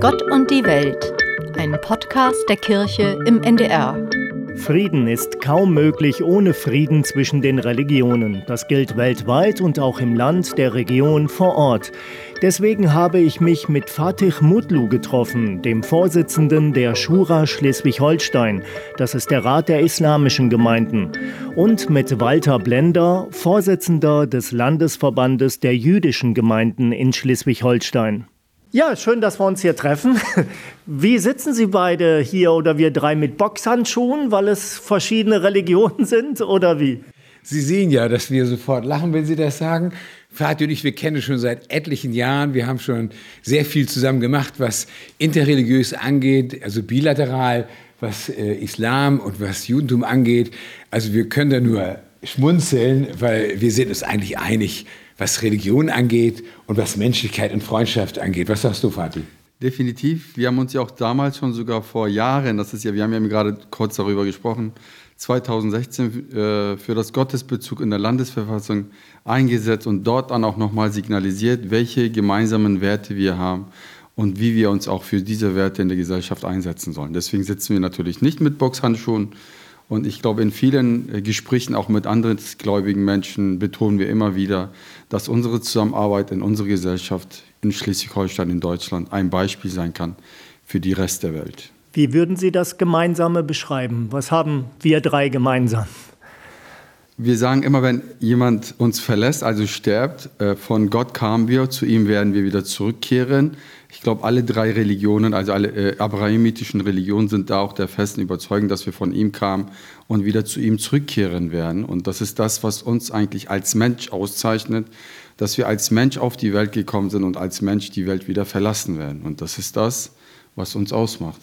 Gott und die Welt, ein Podcast der Kirche im NDR. Frieden ist kaum möglich ohne Frieden zwischen den Religionen. Das gilt weltweit und auch im Land, der Region, vor Ort. Deswegen habe ich mich mit Fatih Mutlu getroffen, dem Vorsitzenden der Schura Schleswig-Holstein. Das ist der Rat der islamischen Gemeinden. Und mit Walter Blender, Vorsitzender des Landesverbandes der jüdischen Gemeinden in Schleswig-Holstein. Ja, schön, dass wir uns hier treffen. Wie sitzen Sie beide hier oder wir drei mit Boxhandschuhen, weil es verschiedene Religionen sind oder wie? Sie sehen ja, dass wir sofort lachen, wenn Sie das sagen. Vati und ich, wir kennen schon seit etlichen Jahren. Wir haben schon sehr viel zusammen gemacht, was interreligiös angeht, also bilateral, was äh, Islam und was Judentum angeht. Also wir können da nur schmunzeln, weil wir sind uns eigentlich einig, was Religion angeht und was Menschlichkeit und Freundschaft angeht. Was sagst du, Fatih? Definitiv. Wir haben uns ja auch damals schon sogar vor Jahren, das ist ja, wir haben ja gerade kurz darüber gesprochen, 2016 äh, für das Gottesbezug in der Landesverfassung eingesetzt und dort dann auch nochmal signalisiert, welche gemeinsamen Werte wir haben und wie wir uns auch für diese Werte in der Gesellschaft einsetzen sollen. Deswegen sitzen wir natürlich nicht mit Boxhandschuhen, und ich glaube, in vielen äh, Gesprächen auch mit anderen gläubigen Menschen betonen wir immer wieder, dass unsere Zusammenarbeit in unserer Gesellschaft in Schleswig-Holstein, in Deutschland, ein Beispiel sein kann für die Rest der Welt. Wie würden Sie das Gemeinsame beschreiben? Was haben wir drei gemeinsam? Wir sagen immer, wenn jemand uns verlässt, also stirbt, äh, von Gott kamen wir, zu ihm werden wir wieder zurückkehren. Ich glaube, alle drei Religionen, also alle äh, abrahamitischen Religionen, sind da auch der festen Überzeugung, dass wir von ihm kamen und wieder zu ihm zurückkehren werden. Und das ist das, was uns eigentlich als Mensch auszeichnet, dass wir als Mensch auf die Welt gekommen sind und als Mensch die Welt wieder verlassen werden. Und das ist das, was uns ausmacht.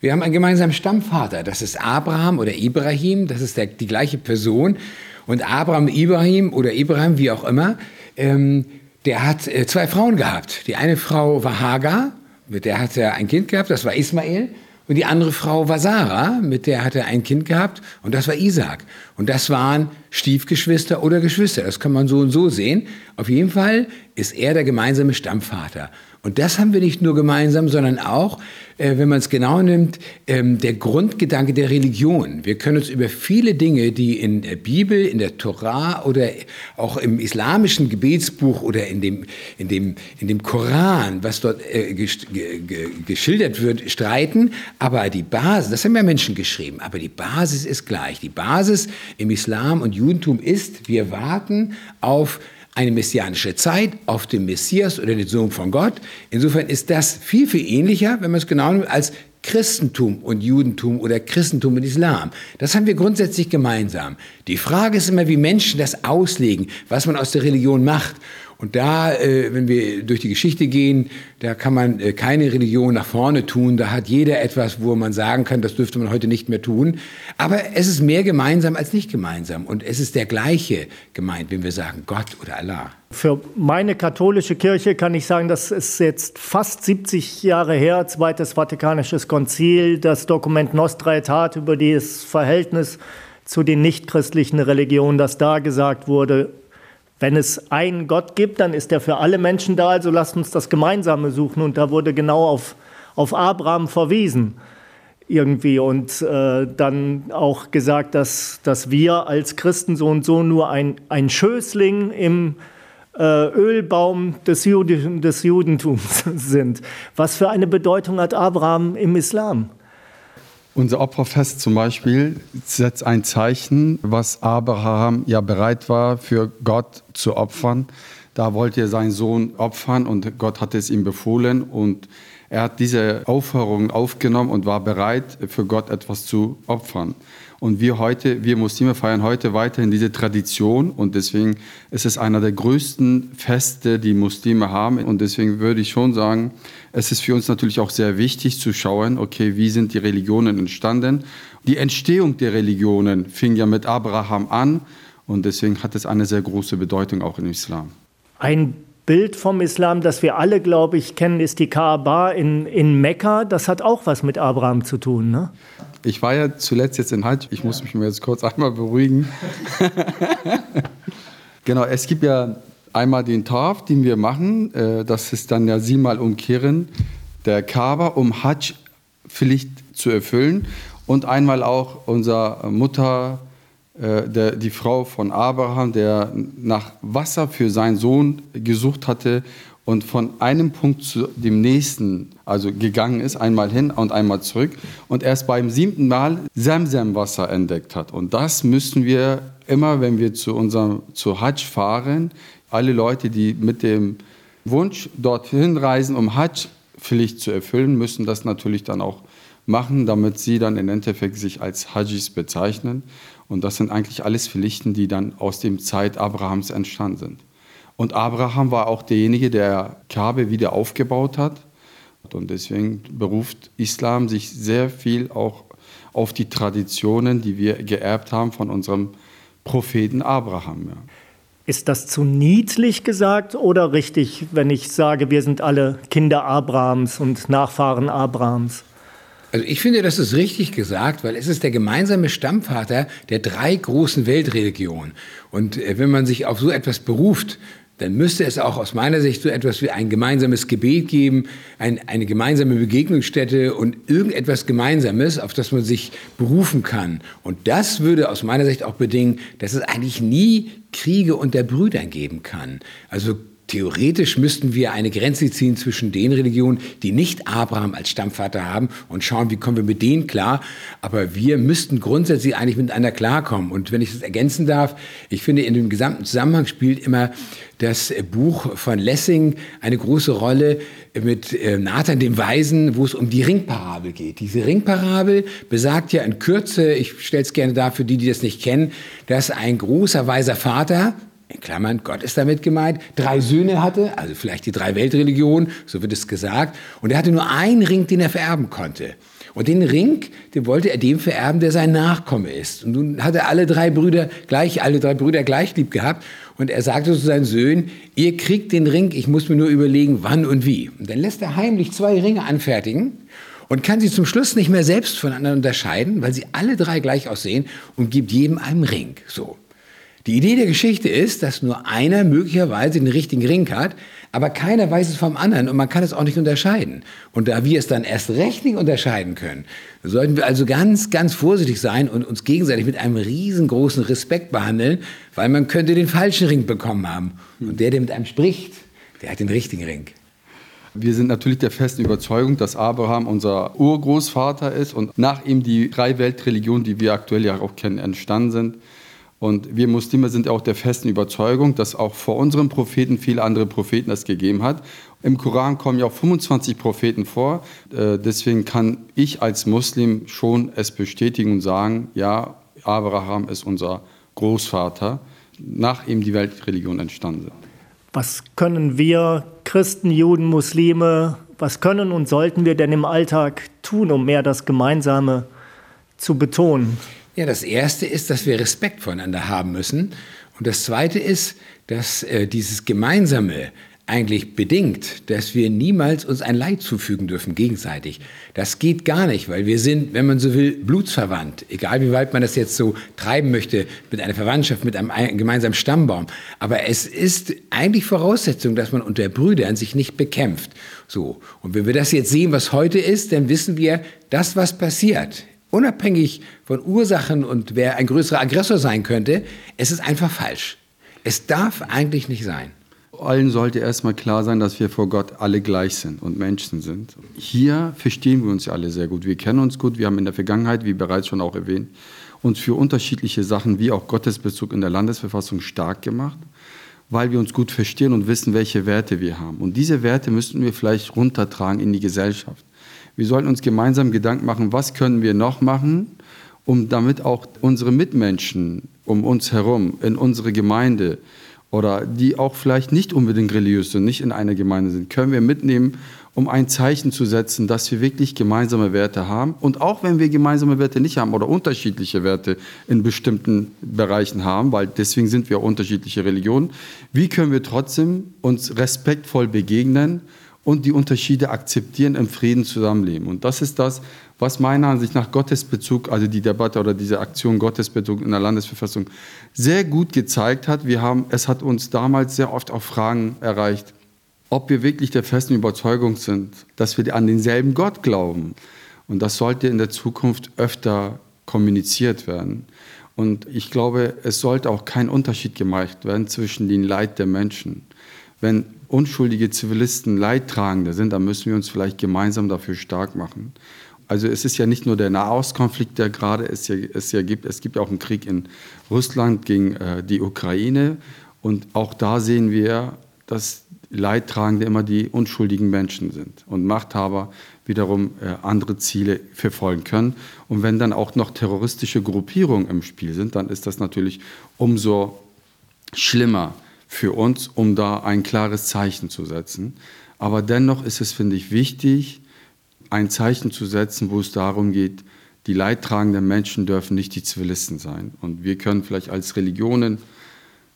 Wir haben einen gemeinsamen Stammvater, das ist Abraham oder Ibrahim, das ist der, die gleiche Person. Und Abraham, Ibrahim oder Ibrahim, wie auch immer, ähm, der hat äh, zwei Frauen gehabt. Die eine Frau war Hagar, mit der hat er ein Kind gehabt, das war Ismael. Und die andere Frau war Sarah, mit der hat er ein Kind gehabt und das war Isaac. Und das waren Stiefgeschwister oder Geschwister. Das kann man so und so sehen. Auf jeden Fall ist er der gemeinsame Stammvater. Und das haben wir nicht nur gemeinsam, sondern auch, äh, wenn man es genau nimmt, ähm, der Grundgedanke der Religion. Wir können uns über viele Dinge, die in der Bibel, in der Torah oder auch im islamischen Gebetsbuch oder in dem, in dem, in dem Koran, was dort äh, geschildert wird, streiten. Aber die Basis, das haben ja Menschen geschrieben, aber die Basis ist gleich. Die Basis im Islam und Judentum ist, wir warten auf eine messianische Zeit auf den Messias oder den Sohn von Gott. Insofern ist das viel, viel ähnlicher, wenn man es genau nimmt, als Christentum und Judentum oder Christentum und Islam. Das haben wir grundsätzlich gemeinsam. Die Frage ist immer, wie Menschen das auslegen, was man aus der Religion macht. Und da, äh, wenn wir durch die Geschichte gehen, da kann man äh, keine Religion nach vorne tun. Da hat jeder etwas, wo man sagen kann, das dürfte man heute nicht mehr tun. Aber es ist mehr gemeinsam als nicht gemeinsam. Und es ist der gleiche gemeint, wenn wir sagen Gott oder Allah. Für meine katholische Kirche kann ich sagen, das ist jetzt fast 70 Jahre her, Zweites Vatikanisches Konzil, das Dokument Nostra Aetate über das Verhältnis zu den nichtchristlichen Religionen, das da gesagt wurde, wenn es einen Gott gibt, dann ist er für alle Menschen da, also lasst uns das Gemeinsame suchen. Und da wurde genau auf, auf Abraham verwiesen irgendwie und äh, dann auch gesagt, dass, dass wir als Christen so und so nur ein, ein Schößling im äh, Ölbaum des, Juden, des Judentums sind. Was für eine Bedeutung hat Abraham im Islam? Unser Opferfest zum Beispiel setzt ein Zeichen, was Abraham ja bereit war, für Gott zu opfern. Da wollte er seinen Sohn opfern und Gott hat es ihm befohlen und er hat diese Aufforderung aufgenommen und war bereit, für Gott etwas zu opfern. Und wir heute, wir Muslime feiern heute weiterhin diese Tradition und deswegen ist es einer der größten Feste, die Muslime haben. Und deswegen würde ich schon sagen, es ist für uns natürlich auch sehr wichtig zu schauen, okay, wie sind die Religionen entstanden? Die Entstehung der Religionen fing ja mit Abraham an und deswegen hat es eine sehr große Bedeutung auch im Islam. Ein Bild vom Islam, das wir alle, glaube ich, kennen, ist die Kaaba in, in Mekka. Das hat auch was mit Abraham zu tun, ne? Ich war ja zuletzt jetzt in Hajj. Ich muss mich mir jetzt kurz einmal beruhigen. genau, es gibt ja einmal den Taf, den wir machen. Äh, das ist dann ja siebenmal umkehren. der Kaaba, um Hajj-Pflicht zu erfüllen und einmal auch unsere Mutter, äh, der, die Frau von Abraham, der nach Wasser für seinen Sohn gesucht hatte und von einem Punkt zu dem nächsten also gegangen ist, einmal hin und einmal zurück und erst beim siebten Mal Semsem-Wasser entdeckt hat. Und das müssen wir immer, wenn wir zu unserem zu Hajj fahren, alle Leute, die mit dem Wunsch dorthin reisen, um Hajj-Pflicht zu erfüllen, müssen das natürlich dann auch machen, damit sie dann im Endeffekt sich als Hajjis bezeichnen. Und das sind eigentlich alles Pflichten, die dann aus dem Zeit Abrahams entstanden sind. Und Abraham war auch derjenige, der Kabe wieder aufgebaut hat. Und deswegen beruft Islam sich sehr viel auch auf die Traditionen, die wir geerbt haben von unserem Propheten Abraham. Ja. Ist das zu niedlich gesagt oder richtig, wenn ich sage, wir sind alle Kinder Abrahams und Nachfahren Abrahams? Also ich finde, das ist richtig gesagt, weil es ist der gemeinsame Stammvater der drei großen Weltreligionen. Und äh, wenn man sich auf so etwas beruft, dann müsste es auch aus meiner Sicht so etwas wie ein gemeinsames Gebet geben, ein, eine gemeinsame Begegnungsstätte und irgendetwas Gemeinsames, auf das man sich berufen kann. Und das würde aus meiner Sicht auch bedingen, dass es eigentlich nie Kriege unter Brüdern geben kann. Also Theoretisch müssten wir eine Grenze ziehen zwischen den Religionen, die nicht Abraham als Stammvater haben und schauen, wie kommen wir mit denen klar. Aber wir müssten grundsätzlich eigentlich miteinander klarkommen. Und wenn ich das ergänzen darf, ich finde, in dem gesamten Zusammenhang spielt immer das Buch von Lessing eine große Rolle mit äh, Nathan dem Weisen, wo es um die Ringparabel geht. Diese Ringparabel besagt ja in Kürze, ich stelle es gerne dar für die, die das nicht kennen, dass ein großer weiser Vater, in Klammern, Gott ist damit gemeint, drei Söhne hatte, also vielleicht die drei Weltreligionen, so wird es gesagt, und er hatte nur einen Ring, den er vererben konnte. Und den Ring, den wollte er dem vererben, der sein Nachkomme ist. Und nun hat er alle drei Brüder gleich, alle drei Brüder gleich lieb gehabt. Und er sagte zu seinen Söhnen, ihr kriegt den Ring, ich muss mir nur überlegen, wann und wie. Und dann lässt er heimlich zwei Ringe anfertigen und kann sie zum Schluss nicht mehr selbst voneinander unterscheiden, weil sie alle drei gleich aussehen und gibt jedem einen Ring. So. Die Idee der Geschichte ist, dass nur einer möglicherweise den richtigen Ring hat, aber keiner weiß es vom anderen und man kann es auch nicht unterscheiden. Und da wir es dann erst recht nicht unterscheiden können, sollten wir also ganz, ganz vorsichtig sein und uns gegenseitig mit einem riesengroßen Respekt behandeln, weil man könnte den falschen Ring bekommen haben. Und der, der mit einem spricht, der hat den richtigen Ring. Wir sind natürlich der festen Überzeugung, dass Abraham unser Urgroßvater ist und nach ihm die drei Weltreligionen, die wir aktuell ja auch kennen, entstanden sind. Und wir Muslime sind auch der festen Überzeugung, dass auch vor unserem Propheten viele andere Propheten es gegeben hat. Im Koran kommen ja auch 25 Propheten vor. Äh, deswegen kann ich als Muslim schon es bestätigen und sagen, ja, Abraham ist unser Großvater, nach ihm die Weltreligion entstanden sind. Was können wir Christen, Juden, Muslime, was können und sollten wir denn im Alltag tun, um mehr das Gemeinsame zu betonen? Ja, das Erste ist, dass wir Respekt voneinander haben müssen. Und das Zweite ist, dass äh, dieses Gemeinsame eigentlich bedingt, dass wir niemals uns ein Leid zufügen dürfen gegenseitig. Das geht gar nicht, weil wir sind, wenn man so will, blutsverwandt. Egal wie weit man das jetzt so treiben möchte mit einer Verwandtschaft, mit einem gemeinsamen Stammbaum. Aber es ist eigentlich Voraussetzung, dass man unter Brüdern sich nicht bekämpft. So. Und wenn wir das jetzt sehen, was heute ist, dann wissen wir, das, was passiert unabhängig von Ursachen und wer ein größerer Aggressor sein könnte, es ist einfach falsch. Es darf eigentlich nicht sein. Allen sollte erstmal klar sein, dass wir vor Gott alle gleich sind und Menschen sind. Hier verstehen wir uns ja alle sehr gut. Wir kennen uns gut. Wir haben in der Vergangenheit, wie bereits schon auch erwähnt, uns für unterschiedliche Sachen wie auch Gottesbezug in der Landesverfassung stark gemacht, weil wir uns gut verstehen und wissen, welche Werte wir haben. Und diese Werte müssten wir vielleicht runtertragen in die Gesellschaft. Wir sollten uns gemeinsam Gedanken machen, was können wir noch machen, um damit auch unsere Mitmenschen um uns herum, in unsere Gemeinde oder die auch vielleicht nicht unbedingt religiös sind, nicht in einer Gemeinde sind, können wir mitnehmen, um ein Zeichen zu setzen, dass wir wirklich gemeinsame Werte haben. Und auch wenn wir gemeinsame Werte nicht haben oder unterschiedliche Werte in bestimmten Bereichen haben, weil deswegen sind wir unterschiedliche Religionen, wie können wir trotzdem uns respektvoll begegnen und die Unterschiede akzeptieren, im Frieden zusammenleben. Und das ist das, was meiner Ansicht nach Gottesbezug, also die Debatte oder diese Aktion Gottesbezug in der Landesverfassung sehr gut gezeigt hat. Wir haben, es hat uns damals sehr oft auch Fragen erreicht. ob wir wirklich der festen Überzeugung sind, dass wir an denselben Gott glauben. Und das sollte in der Zukunft öfter kommuniziert werden. Und ich glaube, es sollte auch kein Unterschied gemacht werden zwischen dem Leid der Menschen. Wenn unschuldige Zivilisten Leidtragende sind, dann müssen wir uns vielleicht gemeinsam dafür stark machen. Also es ist ja nicht nur der Nahostkonflikt, der gerade es ja, es ja gibt, es gibt auch einen Krieg in Russland gegen äh, die Ukraine. Und auch da sehen wir, dass Leidtragende immer die unschuldigen Menschen sind und Machthaber wiederum äh, andere Ziele verfolgen können. Und wenn dann auch noch terroristische Gruppierungen im Spiel sind, dann ist das natürlich umso schlimmer für uns, um da ein klares Zeichen zu setzen. Aber dennoch ist es, finde ich, wichtig, ein Zeichen zu setzen, wo es darum geht, die leidtragenden Menschen dürfen nicht die Zivilisten sein. Und wir können vielleicht als Religionen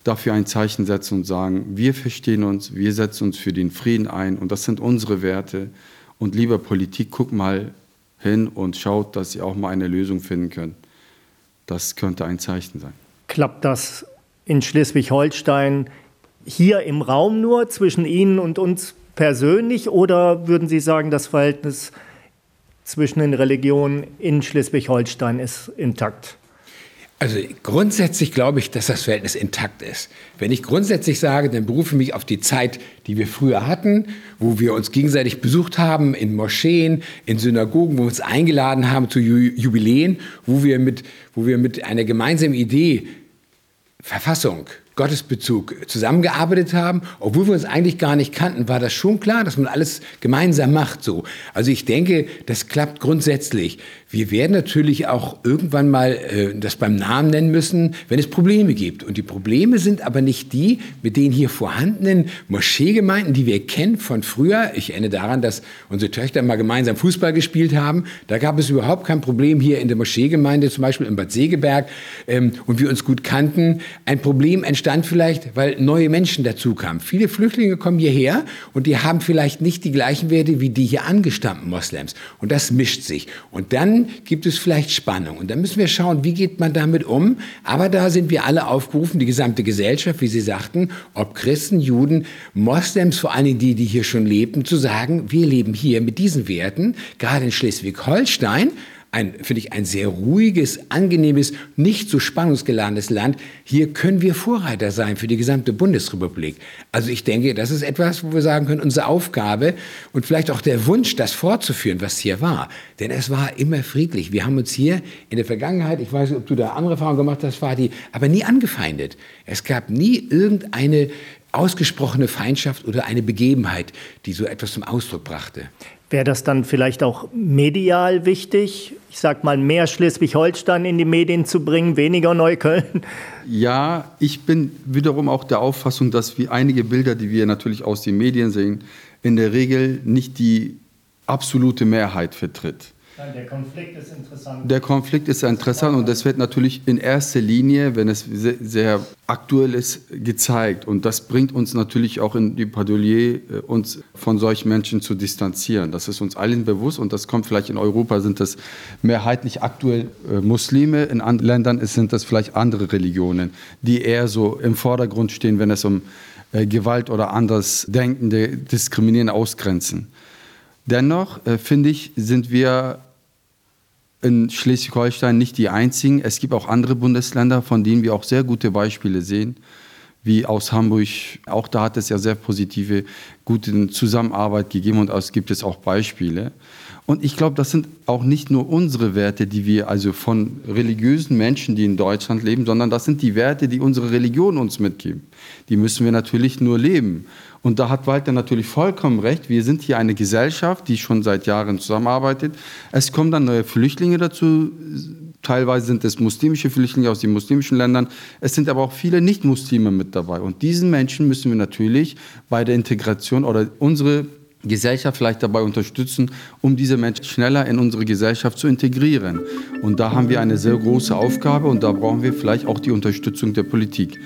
dafür ein Zeichen setzen und sagen, wir verstehen uns, wir setzen uns für den Frieden ein und das sind unsere Werte. Und lieber Politik, guck mal hin und schaut, dass ihr auch mal eine Lösung finden könnt. Das könnte ein Zeichen sein. Klappt das in Schleswig-Holstein hier im Raum nur zwischen Ihnen und uns persönlich oder würden Sie sagen, das Verhältnis zwischen den Religionen in Schleswig-Holstein ist intakt? Also grundsätzlich glaube ich, dass das Verhältnis intakt ist. Wenn ich grundsätzlich sage, dann berufe ich mich auf die Zeit, die wir früher hatten, wo wir uns gegenseitig besucht haben in Moscheen, in Synagogen, wo wir uns eingeladen haben zu Jubiläen, wo wir mit, wo wir mit einer gemeinsamen Idee Verfassung, Gottesbezug zusammengearbeitet haben, obwohl wir uns eigentlich gar nicht kannten, war das schon klar, dass man alles gemeinsam macht so. Also ich denke, das klappt grundsätzlich. Wir werden natürlich auch irgendwann mal äh, das beim Namen nennen müssen, wenn es Probleme gibt. Und die Probleme sind aber nicht die mit den hier vorhandenen Moscheegemeinden, die wir kennen von früher. Ich erinnere daran, dass unsere Töchter mal gemeinsam Fußball gespielt haben. Da gab es überhaupt kein Problem hier in der Moscheegemeinde, zum Beispiel in Bad Segeberg, ähm, und wir uns gut kannten. Ein Problem entstand vielleicht, weil neue Menschen dazukamen. Viele Flüchtlinge kommen hierher und die haben vielleicht nicht die gleichen Werte wie die hier angestammten Moslems. Und das mischt sich. Und dann gibt es vielleicht Spannung. Und dann müssen wir schauen, wie geht man damit um. Aber da sind wir alle aufgerufen, die gesamte Gesellschaft, wie Sie sagten, ob Christen, Juden, Moslems, vor allem die, die hier schon lebten, zu sagen, wir leben hier mit diesen Werten, gerade in Schleswig-Holstein, ein, finde ich, ein sehr ruhiges, angenehmes, nicht so spannungsgeladenes Land. Hier können wir Vorreiter sein für die gesamte Bundesrepublik. Also ich denke, das ist etwas, wo wir sagen können, unsere Aufgabe und vielleicht auch der Wunsch, das fortzuführen, was hier war. Denn es war immer friedlich. Wir haben uns hier in der Vergangenheit, ich weiß nicht, ob du da andere Erfahrungen gemacht hast, Fadi, aber nie angefeindet. Es gab nie irgendeine ausgesprochene Feindschaft oder eine Begebenheit, die so etwas zum Ausdruck brachte. Wäre das dann vielleicht auch medial wichtig, ich sag mal, mehr Schleswig-Holstein in die Medien zu bringen, weniger Neukölln? Ja, ich bin wiederum auch der Auffassung, dass wir einige Bilder, die wir natürlich aus den Medien sehen, in der Regel nicht die absolute Mehrheit vertritt. Der Konflikt ist interessant. Der Konflikt ist interessant und das wird natürlich in erster Linie, wenn es sehr, sehr aktuell ist, gezeigt. Und das bringt uns natürlich auch in die Padolier, äh, uns von solchen Menschen zu distanzieren. Das ist uns allen bewusst und das kommt vielleicht in Europa, sind das mehrheitlich aktuell äh, Muslime, in anderen Ländern sind das vielleicht andere Religionen, die eher so im Vordergrund stehen, wenn es um äh, Gewalt oder anders Denkende, Diskriminieren, Ausgrenzen. Dennoch äh, finde ich, sind wir in Schleswig-Holstein nicht die einzigen. Es gibt auch andere Bundesländer, von denen wir auch sehr gute Beispiele sehen, wie aus Hamburg. Auch da hat es ja sehr positive, gute Zusammenarbeit gegeben und es gibt es auch Beispiele. Und ich glaube, das sind auch nicht nur unsere Werte, die wir also von religiösen Menschen, die in Deutschland leben, sondern das sind die Werte, die unsere Religion uns mitgeben. Die müssen wir natürlich nur leben. Und da hat Walter natürlich vollkommen recht. Wir sind hier eine Gesellschaft, die schon seit Jahren zusammenarbeitet. Es kommen dann neue Flüchtlinge dazu. Teilweise sind es muslimische Flüchtlinge aus den muslimischen Ländern. Es sind aber auch viele Nicht-Muslime mit dabei. Und diesen Menschen müssen wir natürlich bei der Integration oder unsere Gesellschaft vielleicht dabei unterstützen, um diese Menschen schneller in unsere Gesellschaft zu integrieren. Und da haben wir eine sehr große Aufgabe und da brauchen wir vielleicht auch die Unterstützung der Politik.